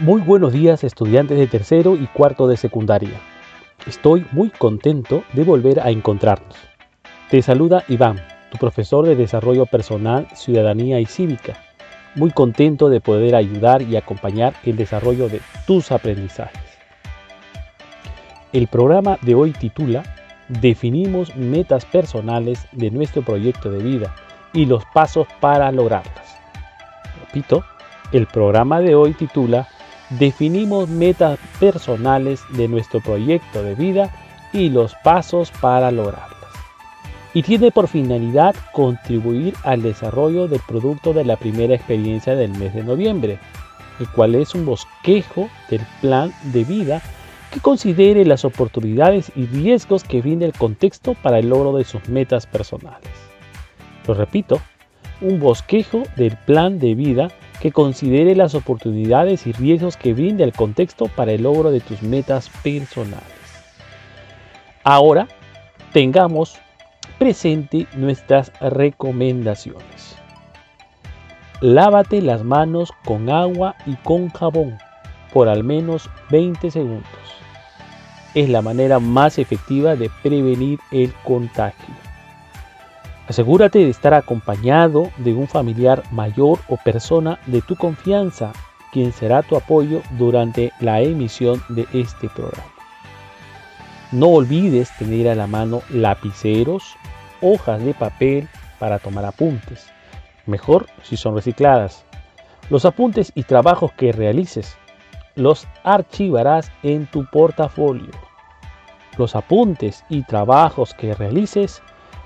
Muy buenos días estudiantes de tercero y cuarto de secundaria. Estoy muy contento de volver a encontrarnos. Te saluda Iván, tu profesor de Desarrollo Personal, Ciudadanía y Cívica. Muy contento de poder ayudar y acompañar el desarrollo de tus aprendizajes. El programa de hoy titula Definimos metas personales de nuestro proyecto de vida y los pasos para lograrlas. Repito, el programa de hoy titula definimos metas personales de nuestro proyecto de vida y los pasos para lograrlas. Y tiene por finalidad contribuir al desarrollo del producto de la primera experiencia del mes de noviembre, el cual es un bosquejo del plan de vida que considere las oportunidades y riesgos que brinda el contexto para el logro de sus metas personales. Lo repito, un bosquejo del plan de vida que considere las oportunidades y riesgos que brinda el contexto para el logro de tus metas personales. Ahora tengamos presente nuestras recomendaciones. Lávate las manos con agua y con jabón por al menos 20 segundos. Es la manera más efectiva de prevenir el contagio. Asegúrate de estar acompañado de un familiar mayor o persona de tu confianza, quien será tu apoyo durante la emisión de este programa. No olvides tener a la mano lapiceros, hojas de papel para tomar apuntes, mejor si son recicladas. Los apuntes y trabajos que realices los archivarás en tu portafolio. Los apuntes y trabajos que realices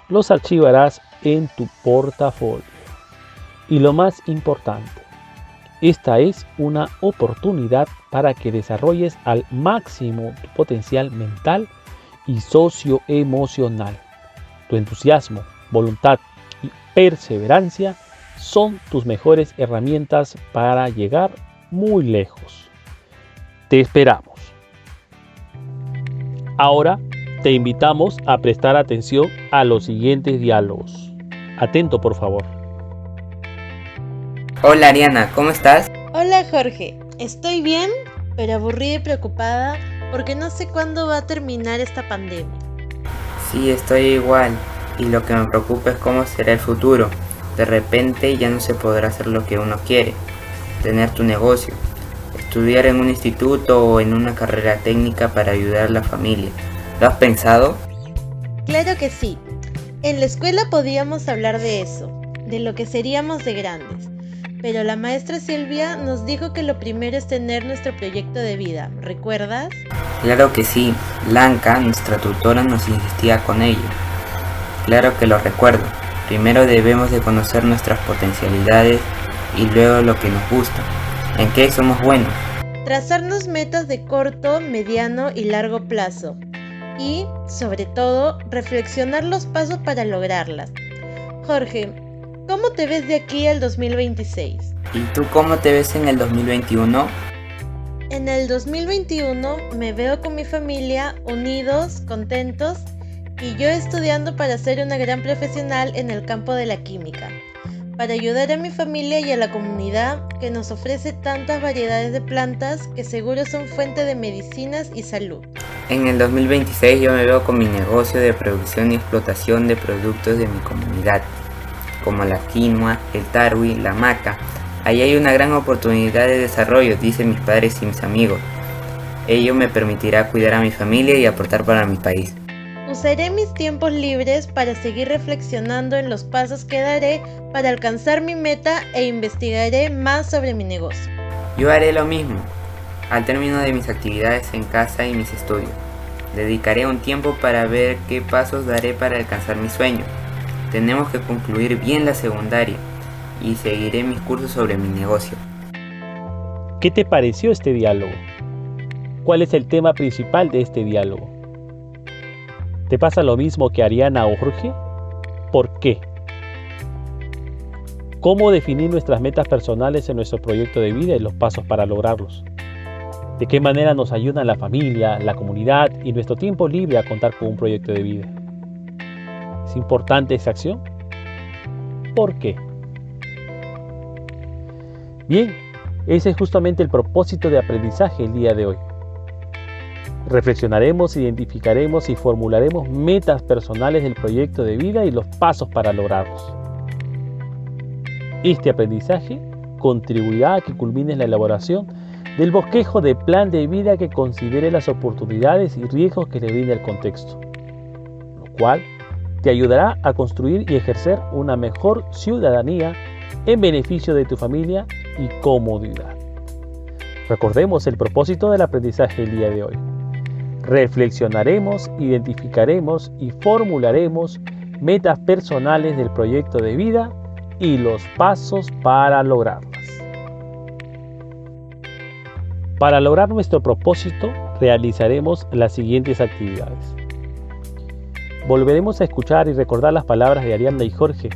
los archivarás en tu portafolio. Y lo más importante, esta es una oportunidad para que desarrolles al máximo tu potencial mental y socioemocional. Tu entusiasmo, voluntad y perseverancia son tus mejores herramientas para llegar muy lejos. Te esperamos. Ahora te invitamos a prestar atención a los siguientes diálogos. Atento, por favor. Hola Ariana, ¿cómo estás? Hola Jorge, estoy bien, pero aburrida y preocupada porque no sé cuándo va a terminar esta pandemia. Sí, estoy igual, y lo que me preocupa es cómo será el futuro. De repente ya no se podrá hacer lo que uno quiere, tener tu negocio, estudiar en un instituto o en una carrera técnica para ayudar a la familia ¿Lo has pensado? Claro que sí. En la escuela podíamos hablar de eso, de lo que seríamos de grandes. Pero la maestra Silvia nos dijo que lo primero es tener nuestro proyecto de vida, ¿recuerdas? Claro que sí, Blanca, nuestra tutora, nos insistía con ello. Claro que lo recuerdo. Primero debemos de conocer nuestras potencialidades y luego lo que nos gusta. ¿En qué somos buenos? Trazarnos metas de corto, mediano y largo plazo y, sobre todo, reflexionar los pasos para lograrlas. Jorge, ¿cómo te ves de aquí al 2026? ¿Y tú cómo te ves en el 2021? En el 2021 me veo con mi familia unidos, contentos y yo estudiando para ser una gran profesional en el campo de la química para ayudar a mi familia y a la comunidad que nos ofrece tantas variedades de plantas que seguro son fuente de medicinas y salud. En el 2026 yo me veo con mi negocio de producción y explotación de productos de mi comunidad, como la quinoa, el tarwi, la maca. Ahí hay una gran oportunidad de desarrollo, dicen mis padres y mis amigos. Ello me permitirá cuidar a mi familia y aportar para mi país. Usaré mis tiempos libres para seguir reflexionando en los pasos que daré para alcanzar mi meta e investigaré más sobre mi negocio. Yo haré lo mismo. Al término de mis actividades en casa y mis estudios, dedicaré un tiempo para ver qué pasos daré para alcanzar mi sueño. Tenemos que concluir bien la secundaria y seguiré mis cursos sobre mi negocio. ¿Qué te pareció este diálogo? cuál es el tema principal de este diálogo. ¿Te pasa lo mismo que Ariana o Jorge? ¿Por qué? ¿Cómo definir nuestras metas personales en nuestro proyecto de vida y los pasos para lograrlos? ¿De qué manera nos ayudan la familia, la comunidad y nuestro tiempo libre a contar con un proyecto de vida? ¿Es importante esa acción? ¿Por qué? Bien, ese es justamente el propósito de aprendizaje el día de hoy. Reflexionaremos, identificaremos y formularemos metas personales del proyecto de vida y los pasos para lograrlos. Este aprendizaje contribuirá a que culmine la elaboración del bosquejo de plan de vida que considere las oportunidades y riesgos que le brinda el contexto, lo cual te ayudará a construir y ejercer una mejor ciudadanía en beneficio de tu familia y comodidad. Recordemos el propósito del aprendizaje el día de hoy reflexionaremos, identificaremos y formularemos metas personales del proyecto de vida y los pasos para lograrlas. Para lograr nuestro propósito realizaremos las siguientes actividades. Volveremos a escuchar y recordar las palabras de Arianda y Jorge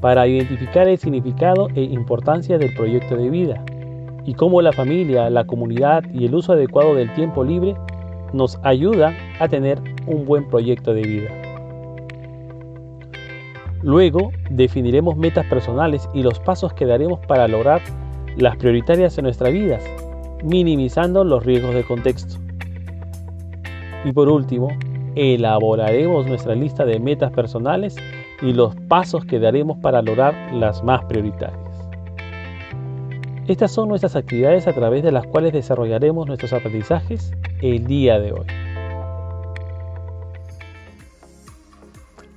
para identificar el significado e importancia del proyecto de vida y cómo la familia, la comunidad y el uso adecuado del tiempo libre nos ayuda a tener un buen proyecto de vida. Luego definiremos metas personales y los pasos que daremos para lograr las prioritarias en nuestras vidas, minimizando los riesgos de contexto. Y por último, elaboraremos nuestra lista de metas personales y los pasos que daremos para lograr las más prioritarias. Estas son nuestras actividades a través de las cuales desarrollaremos nuestros aprendizajes el día de hoy.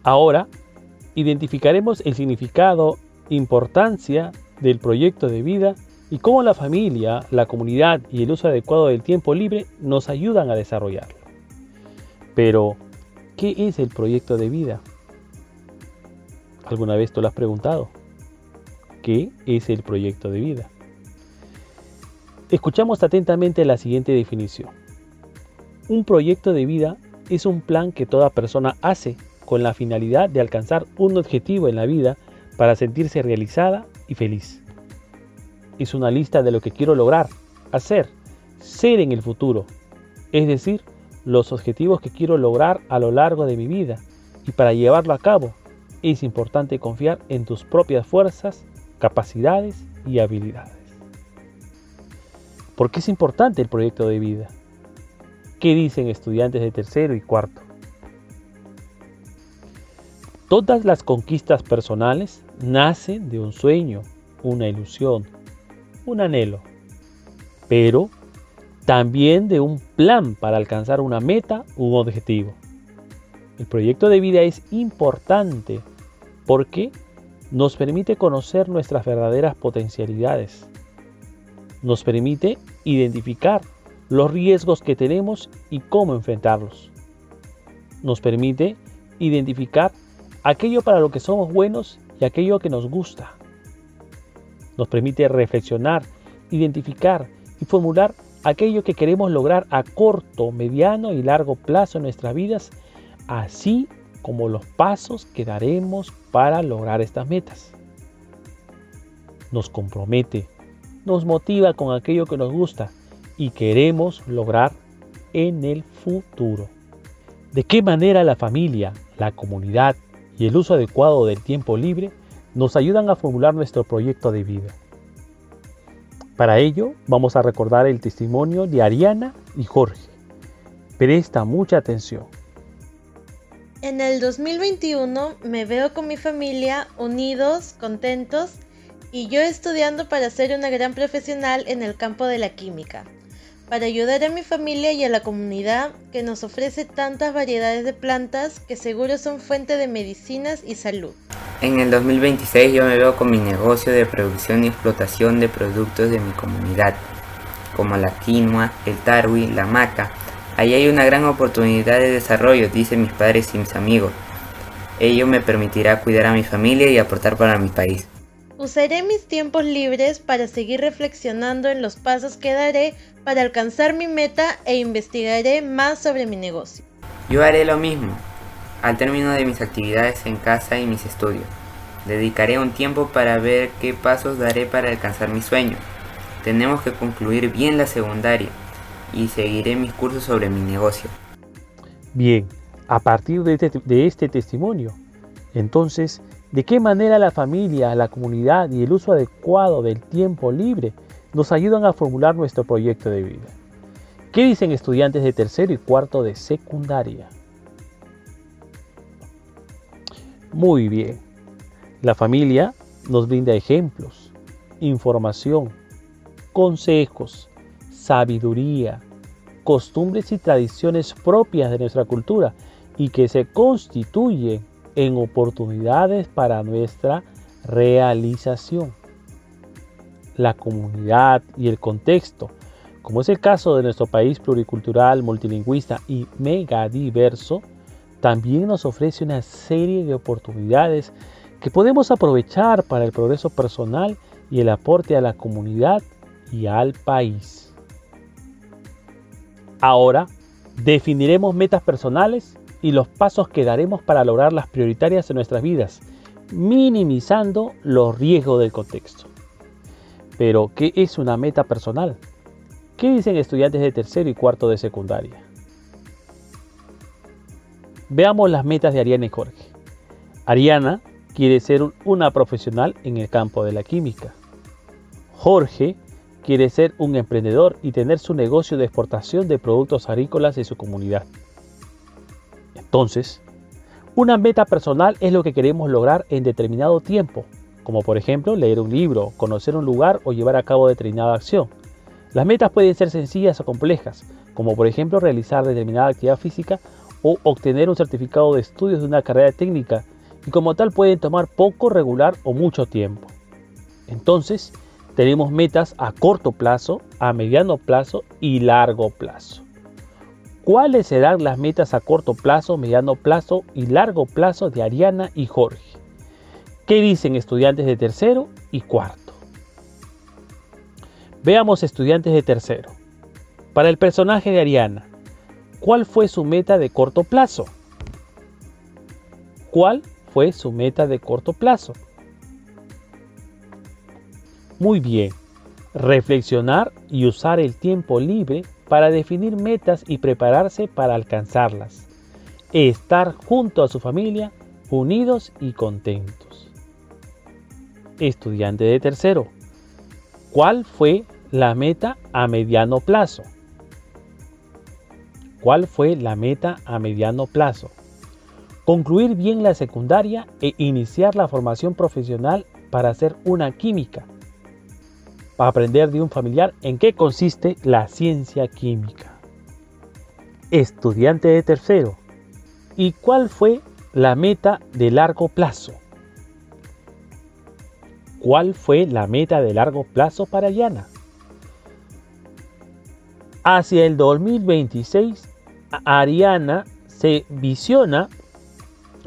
Ahora, identificaremos el significado, importancia del proyecto de vida y cómo la familia, la comunidad y el uso adecuado del tiempo libre nos ayudan a desarrollarlo. Pero, ¿qué es el proyecto de vida? ¿Alguna vez tú lo has preguntado? ¿Qué es el proyecto de vida? Escuchamos atentamente la siguiente definición. Un proyecto de vida es un plan que toda persona hace con la finalidad de alcanzar un objetivo en la vida para sentirse realizada y feliz. Es una lista de lo que quiero lograr, hacer, ser en el futuro, es decir, los objetivos que quiero lograr a lo largo de mi vida y para llevarlo a cabo es importante confiar en tus propias fuerzas, capacidades y habilidades. ¿Por qué es importante el proyecto de vida? ¿Qué dicen estudiantes de tercero y cuarto? Todas las conquistas personales nacen de un sueño, una ilusión, un anhelo, pero también de un plan para alcanzar una meta un objetivo. El proyecto de vida es importante porque nos permite conocer nuestras verdaderas potencialidades, nos permite identificar los riesgos que tenemos y cómo enfrentarlos. Nos permite identificar aquello para lo que somos buenos y aquello que nos gusta. Nos permite reflexionar, identificar y formular aquello que queremos lograr a corto, mediano y largo plazo en nuestras vidas, así como los pasos que daremos para lograr estas metas. Nos compromete, nos motiva con aquello que nos gusta y queremos lograr en el futuro. ¿De qué manera la familia, la comunidad y el uso adecuado del tiempo libre nos ayudan a formular nuestro proyecto de vida? Para ello vamos a recordar el testimonio de Ariana y Jorge. Presta mucha atención. En el 2021 me veo con mi familia unidos, contentos y yo estudiando para ser una gran profesional en el campo de la química para ayudar a mi familia y a la comunidad que nos ofrece tantas variedades de plantas que seguro son fuente de medicinas y salud. En el 2026 yo me veo con mi negocio de producción y explotación de productos de mi comunidad, como la quinoa, el tarwi, la maca. Ahí hay una gran oportunidad de desarrollo, dicen mis padres y mis amigos. Ello me permitirá cuidar a mi familia y aportar para mi país. Usaré mis tiempos libres para seguir reflexionando en los pasos que daré para alcanzar mi meta e investigaré más sobre mi negocio. Yo haré lo mismo al término de mis actividades en casa y mis estudios. Dedicaré un tiempo para ver qué pasos daré para alcanzar mi sueño. Tenemos que concluir bien la secundaria y seguiré mis cursos sobre mi negocio. Bien, a partir de este, de este testimonio, entonces, ¿de qué manera la familia, la comunidad y el uso adecuado del tiempo libre nos ayudan a formular nuestro proyecto de vida? ¿Qué dicen estudiantes de tercero y cuarto de secundaria? Muy bien. La familia nos brinda ejemplos, información, consejos, sabiduría, costumbres y tradiciones propias de nuestra cultura y que se constituyen en oportunidades para nuestra realización. La comunidad y el contexto, como es el caso de nuestro país pluricultural, multilingüista y megadiverso, también nos ofrece una serie de oportunidades que podemos aprovechar para el progreso personal y el aporte a la comunidad y al país. Ahora definiremos metas personales y los pasos que daremos para lograr las prioritarias en nuestras vidas, minimizando los riesgos del contexto. Pero, ¿qué es una meta personal? ¿Qué dicen estudiantes de tercero y cuarto de secundaria? Veamos las metas de Ariana y Jorge. Ariana quiere ser una profesional en el campo de la química. Jorge quiere ser un emprendedor y tener su negocio de exportación de productos agrícolas en su comunidad. Entonces, una meta personal es lo que queremos lograr en determinado tiempo, como por ejemplo leer un libro, conocer un lugar o llevar a cabo determinada acción. Las metas pueden ser sencillas o complejas, como por ejemplo realizar determinada actividad física o obtener un certificado de estudios de una carrera técnica y como tal pueden tomar poco, regular o mucho tiempo. Entonces, tenemos metas a corto plazo, a mediano plazo y largo plazo. ¿Cuáles serán las metas a corto plazo, mediano plazo y largo plazo de Ariana y Jorge? ¿Qué dicen estudiantes de tercero y cuarto? Veamos estudiantes de tercero. Para el personaje de Ariana, ¿Cuál fue su meta de corto plazo? ¿Cuál fue su meta de corto plazo? Muy bien, reflexionar y usar el tiempo libre para definir metas y prepararse para alcanzarlas. Estar junto a su familia, unidos y contentos. Estudiante de tercero, ¿cuál fue la meta a mediano plazo? ¿Cuál fue la meta a mediano plazo? Concluir bien la secundaria e iniciar la formación profesional para hacer una química. Para aprender de un familiar en qué consiste la ciencia química. Estudiante de tercero. ¿Y cuál fue la meta de largo plazo? ¿Cuál fue la meta de largo plazo para Yana? Hacia el 2026 Ariana se visiona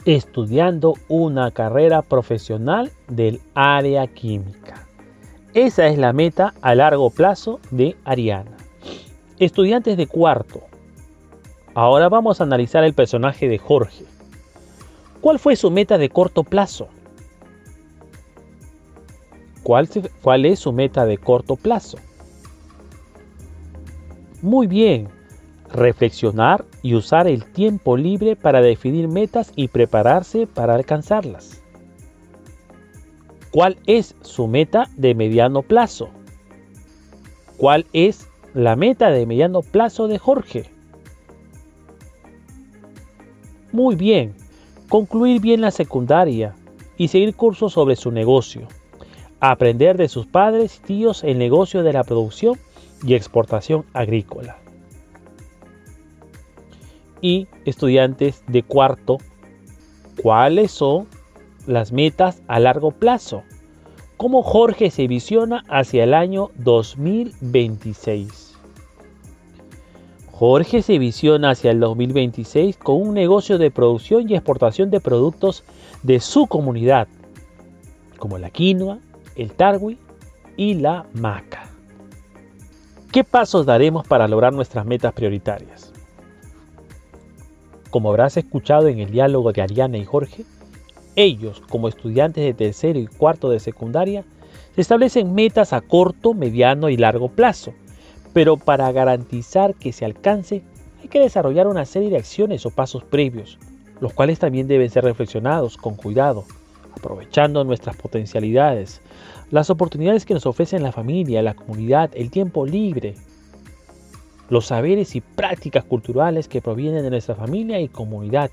estudiando una carrera profesional del área química. Esa es la meta a largo plazo de Ariana. Estudiantes de cuarto. Ahora vamos a analizar el personaje de Jorge. ¿Cuál fue su meta de corto plazo? ¿Cuál, ¿Cuál, es su meta de corto plazo? Muy bien, reflexionar y usar el tiempo libre para definir metas y prepararse para alcanzarlas. ¿Cuál es su meta de mediano plazo? ¿Cuál es la meta de mediano plazo de Jorge? Muy bien, concluir bien la secundaria y seguir cursos sobre su negocio. Aprender de sus padres y tíos el negocio de la producción y exportación agrícola y estudiantes de cuarto, ¿cuáles son las metas a largo plazo? ¿Cómo Jorge se visiona hacia el año 2026? Jorge se visiona hacia el 2026 con un negocio de producción y exportación de productos de su comunidad, como la quinoa, el tarwi y la maca. ¿Qué pasos daremos para lograr nuestras metas prioritarias? Como habrás escuchado en el diálogo de Ariana y Jorge, ellos, como estudiantes de tercero y cuarto de secundaria, se establecen metas a corto, mediano y largo plazo, pero para garantizar que se alcance hay que desarrollar una serie de acciones o pasos previos, los cuales también deben ser reflexionados con cuidado, aprovechando nuestras potencialidades, las oportunidades que nos ofrecen la familia, la comunidad, el tiempo libre, los saberes y prácticas culturales que provienen de nuestra familia y comunidad,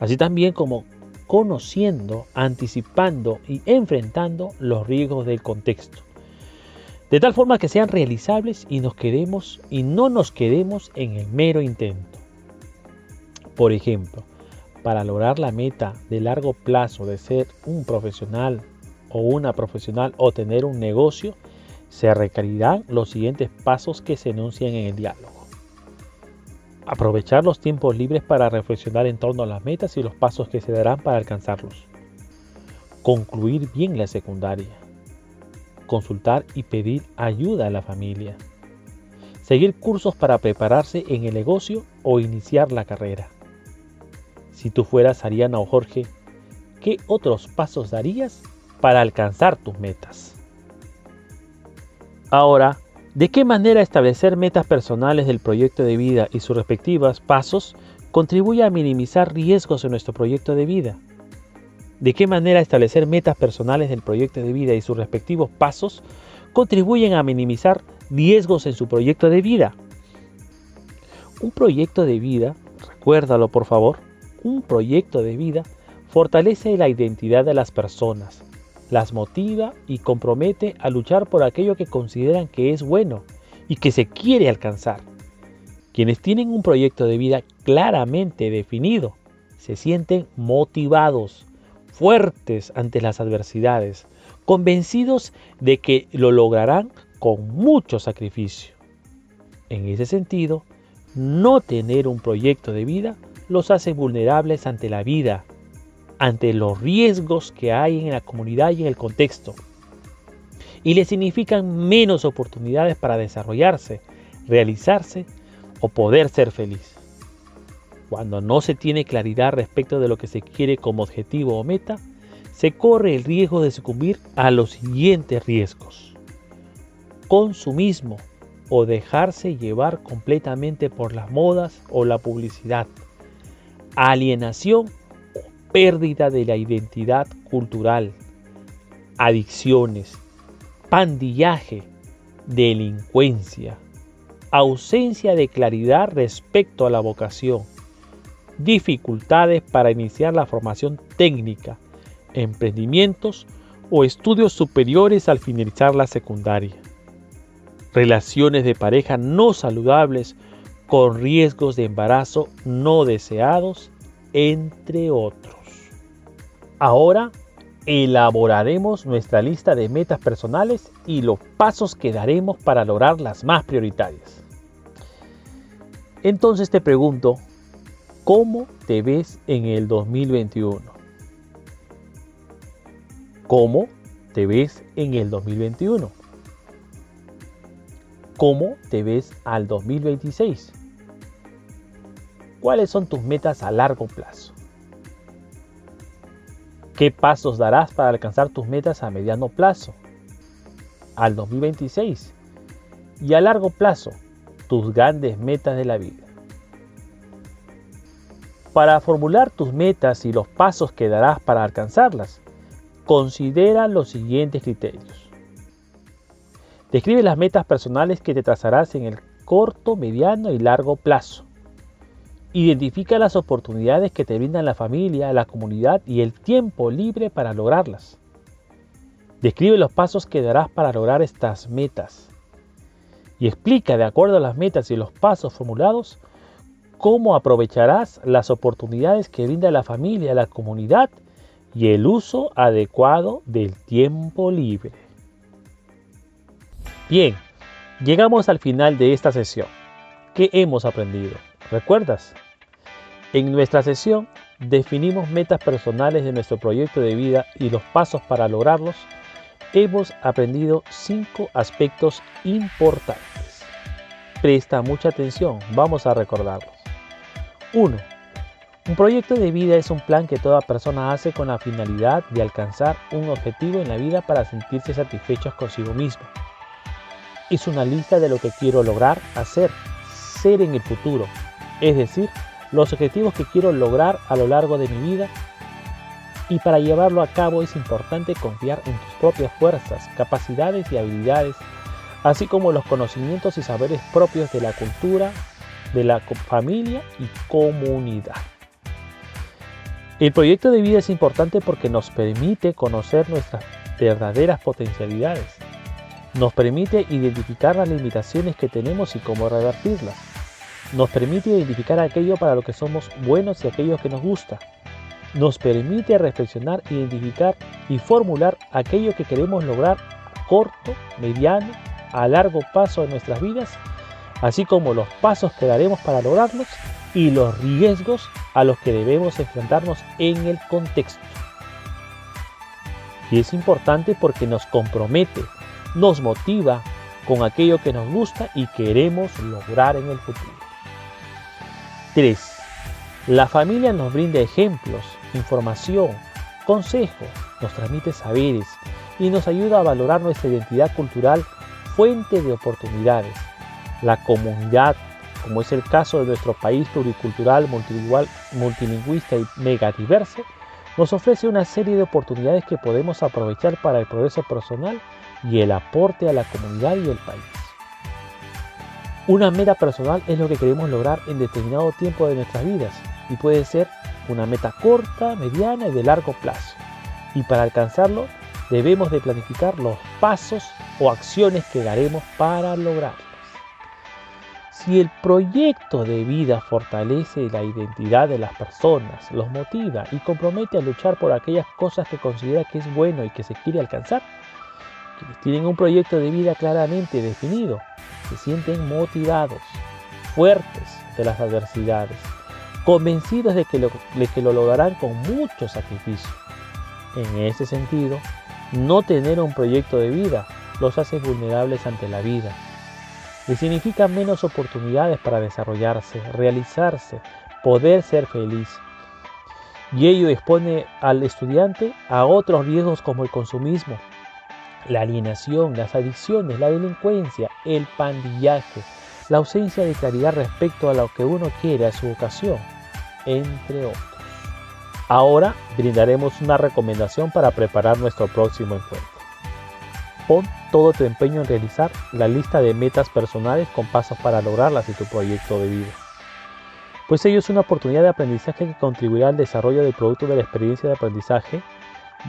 así también como conociendo, anticipando y enfrentando los riesgos del contexto. De tal forma que sean realizables y nos quedemos y no nos quedemos en el mero intento. Por ejemplo, para lograr la meta de largo plazo de ser un profesional o una profesional o tener un negocio, se requerirán los siguientes pasos que se enuncian en el diálogo. Aprovechar los tiempos libres para reflexionar en torno a las metas y los pasos que se darán para alcanzarlos. Concluir bien la secundaria. Consultar y pedir ayuda a la familia. Seguir cursos para prepararse en el negocio o iniciar la carrera. Si tú fueras Ariana o Jorge, ¿qué otros pasos darías para alcanzar tus metas? Ahora, ¿De qué manera establecer metas personales del proyecto de vida y sus respectivos pasos contribuye a minimizar riesgos en nuestro proyecto de vida? ¿De qué manera establecer metas personales del proyecto de vida y sus respectivos pasos contribuyen a minimizar riesgos en su proyecto de vida? Un proyecto de vida, recuérdalo por favor, un proyecto de vida fortalece la identidad de las personas, las motiva y compromete a luchar por aquello que consideran que es bueno y que se quiere alcanzar. Quienes tienen un proyecto de vida claramente definido se sienten motivados, fuertes ante las adversidades, convencidos de que lo lograrán con mucho sacrificio. En ese sentido, no tener un proyecto de vida los hace vulnerables ante la vida, ante los riesgos que hay en la comunidad y en el contexto. Y le significan menos oportunidades para desarrollarse, realizarse o poder ser feliz. Cuando no se tiene claridad respecto de lo que se quiere como objetivo o meta, se corre el riesgo de sucumbir a los siguientes riesgos. Consumismo o dejarse llevar completamente por las modas o la publicidad. Alienación pérdida de la identidad cultural, adicciones, pandillaje, delincuencia, ausencia de claridad respecto a la vocación, dificultades para iniciar la formación técnica, emprendimientos o estudios superiores al finalizar la secundaria, relaciones de pareja no saludables con riesgos de embarazo no deseados, entre otros. Ahora elaboraremos nuestra lista de metas personales y los pasos que daremos para lograr las más prioritarias. Entonces te pregunto, ¿cómo te ves en el 2021? ¿Cómo te ves en el 2021? ¿Cómo te ves al 2026? ¿Cuáles son tus metas a largo plazo? ¿Qué pasos darás para alcanzar tus metas a mediano plazo? Al 2026. Y a largo plazo, tus grandes metas de la vida. Para formular tus metas y los pasos que darás para alcanzarlas, considera los siguientes criterios. Describe las metas personales que te trazarás en el corto, mediano y largo plazo. Identifica las oportunidades que te brindan la familia, la comunidad y el tiempo libre para lograrlas. Describe los pasos que darás para lograr estas metas. Y explica, de acuerdo a las metas y los pasos formulados, cómo aprovecharás las oportunidades que brinda la familia, la comunidad y el uso adecuado del tiempo libre. Bien, llegamos al final de esta sesión. ¿Qué hemos aprendido? ¿Recuerdas? En nuestra sesión definimos metas personales de nuestro proyecto de vida y los pasos para lograrlos, hemos aprendido cinco aspectos importantes. Presta mucha atención, vamos a recordarlos. 1. Un proyecto de vida es un plan que toda persona hace con la finalidad de alcanzar un objetivo en la vida para sentirse satisfechos consigo mismo. Es una lista de lo que quiero lograr, hacer, ser en el futuro, es decir, los objetivos que quiero lograr a lo largo de mi vida y para llevarlo a cabo es importante confiar en tus propias fuerzas, capacidades y habilidades, así como los conocimientos y saberes propios de la cultura, de la familia y comunidad. El proyecto de vida es importante porque nos permite conocer nuestras verdaderas potencialidades. Nos permite identificar las limitaciones que tenemos y cómo revertirlas. Nos permite identificar aquello para lo que somos buenos y aquello que nos gusta. Nos permite reflexionar, identificar y formular aquello que queremos lograr a corto, mediano, a largo paso en nuestras vidas, así como los pasos que daremos para lograrlos y los riesgos a los que debemos enfrentarnos en el contexto. Y es importante porque nos compromete, nos motiva con aquello que nos gusta y queremos lograr en el futuro. 3. La familia nos brinda ejemplos, información, consejos, nos transmite saberes y nos ayuda a valorar nuestra identidad cultural, fuente de oportunidades. La comunidad como es el caso de nuestro país pluricultural, multilingüista y megadiverso, nos ofrece una serie de oportunidades que podemos aprovechar para el progreso personal y el aporte a la comunidad y el país. Una meta personal es lo que queremos lograr en determinado tiempo de nuestras vidas y puede ser una meta corta, mediana y de largo plazo. Y para alcanzarlo debemos de planificar los pasos o acciones que daremos para lograrlo. Si el proyecto de vida fortalece la identidad de las personas, los motiva y compromete a luchar por aquellas cosas que considera que es bueno y que se quiere alcanzar, tienen un proyecto de vida claramente definido, se sienten motivados, fuertes de las adversidades, convencidos de que lo, lograrán con mucho sacrificio. En ese sentido, no tener un proyecto de vida los hace vulnerables ante la vida le significa menos oportunidades para desarrollarse, realizarse, poder ser feliz. Y ello expone al estudiante a otros riesgos como el consumismo, la alienación, las adicciones, la delincuencia, el pandillaje, la ausencia de claridad respecto a lo que uno quiere, a su vocación, entre otros. Ahora brindaremos una recomendación para preparar nuestro próximo encuentro. Pon todo tu empeño en realizar la lista de metas personales con pasos para lograrlas y tu proyecto de vida. Pues ello es una oportunidad de aprendizaje que contribuirá al desarrollo del producto de la experiencia de aprendizaje,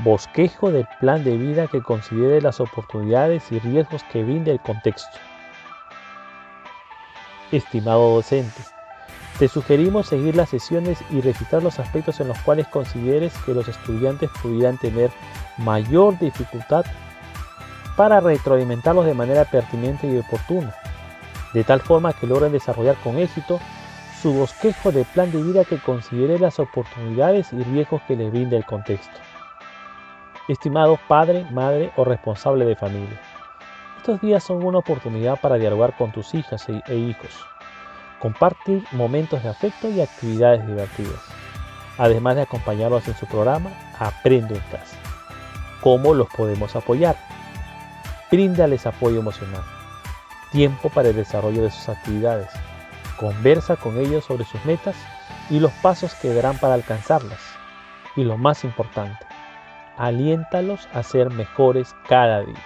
bosquejo del plan de vida que considere las oportunidades y riesgos que brinde el contexto. Estimado docente, te sugerimos seguir las sesiones y registrar los aspectos en los cuales consideres que los estudiantes pudieran tener mayor dificultad para retroalimentarlos de manera pertinente y oportuna, de tal forma que logren desarrollar con éxito su bosquejo de plan de vida que considere las oportunidades y riesgos que les brinda el contexto. Estimado padre, madre o responsable de familia, estos días son una oportunidad para dialogar con tus hijas e, e hijos, compartir momentos de afecto y actividades divertidas, además de acompañarlos en su programa Aprendo en casa. ¿Cómo los podemos apoyar? Bríndales apoyo emocional, tiempo para el desarrollo de sus actividades, conversa con ellos sobre sus metas y los pasos que darán para alcanzarlas. Y lo más importante, aliéntalos a ser mejores cada día.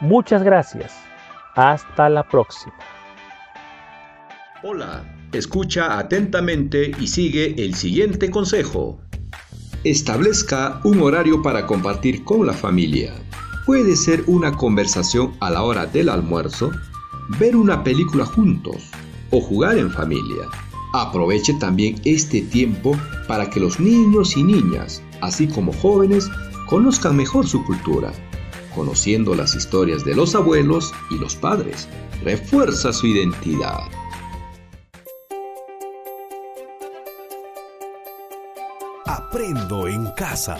Muchas gracias. Hasta la próxima. Hola, escucha atentamente y sigue el siguiente consejo. Establezca un horario para compartir con la familia. Puede ser una conversación a la hora del almuerzo, ver una película juntos o jugar en familia. Aproveche también este tiempo para que los niños y niñas, así como jóvenes, conozcan mejor su cultura, conociendo las historias de los abuelos y los padres. Refuerza su identidad. Aprendo en casa.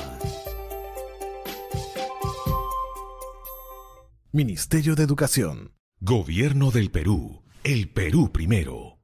Ministerio de Educación. Gobierno del Perú. El Perú primero.